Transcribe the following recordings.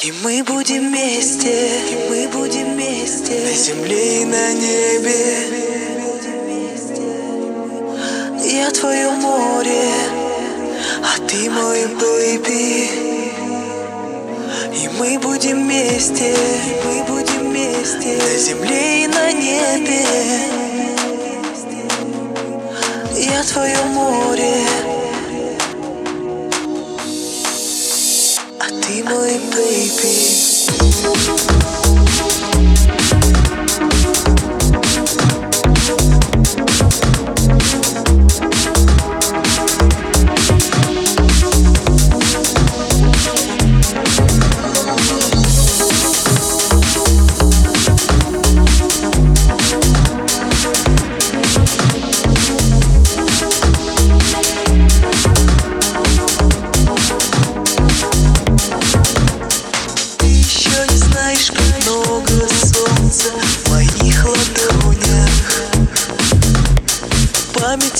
И мы будем вместе, и мы будем вместе. На земле и на небе. Я твое море, а ты мой бэйби. И мы будем вместе, и мы будем вместе. На земле и на небе. Я твое море.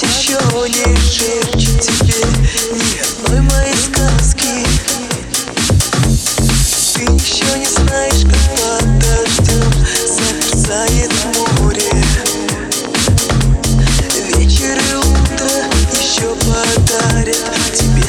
еще не шепчет тебе ни одной моей Ты еще не знаешь, как под дождем замерзает море. Вечер и утро еще подарят тебе.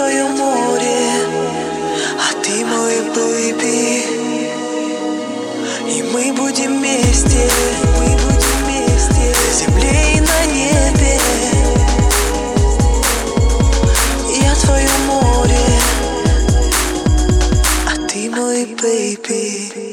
свое море, а ты мой плыви. И мы будем вместе, мы будем вместе, на земле и на небе. Я твое море, а ты мой бэйби.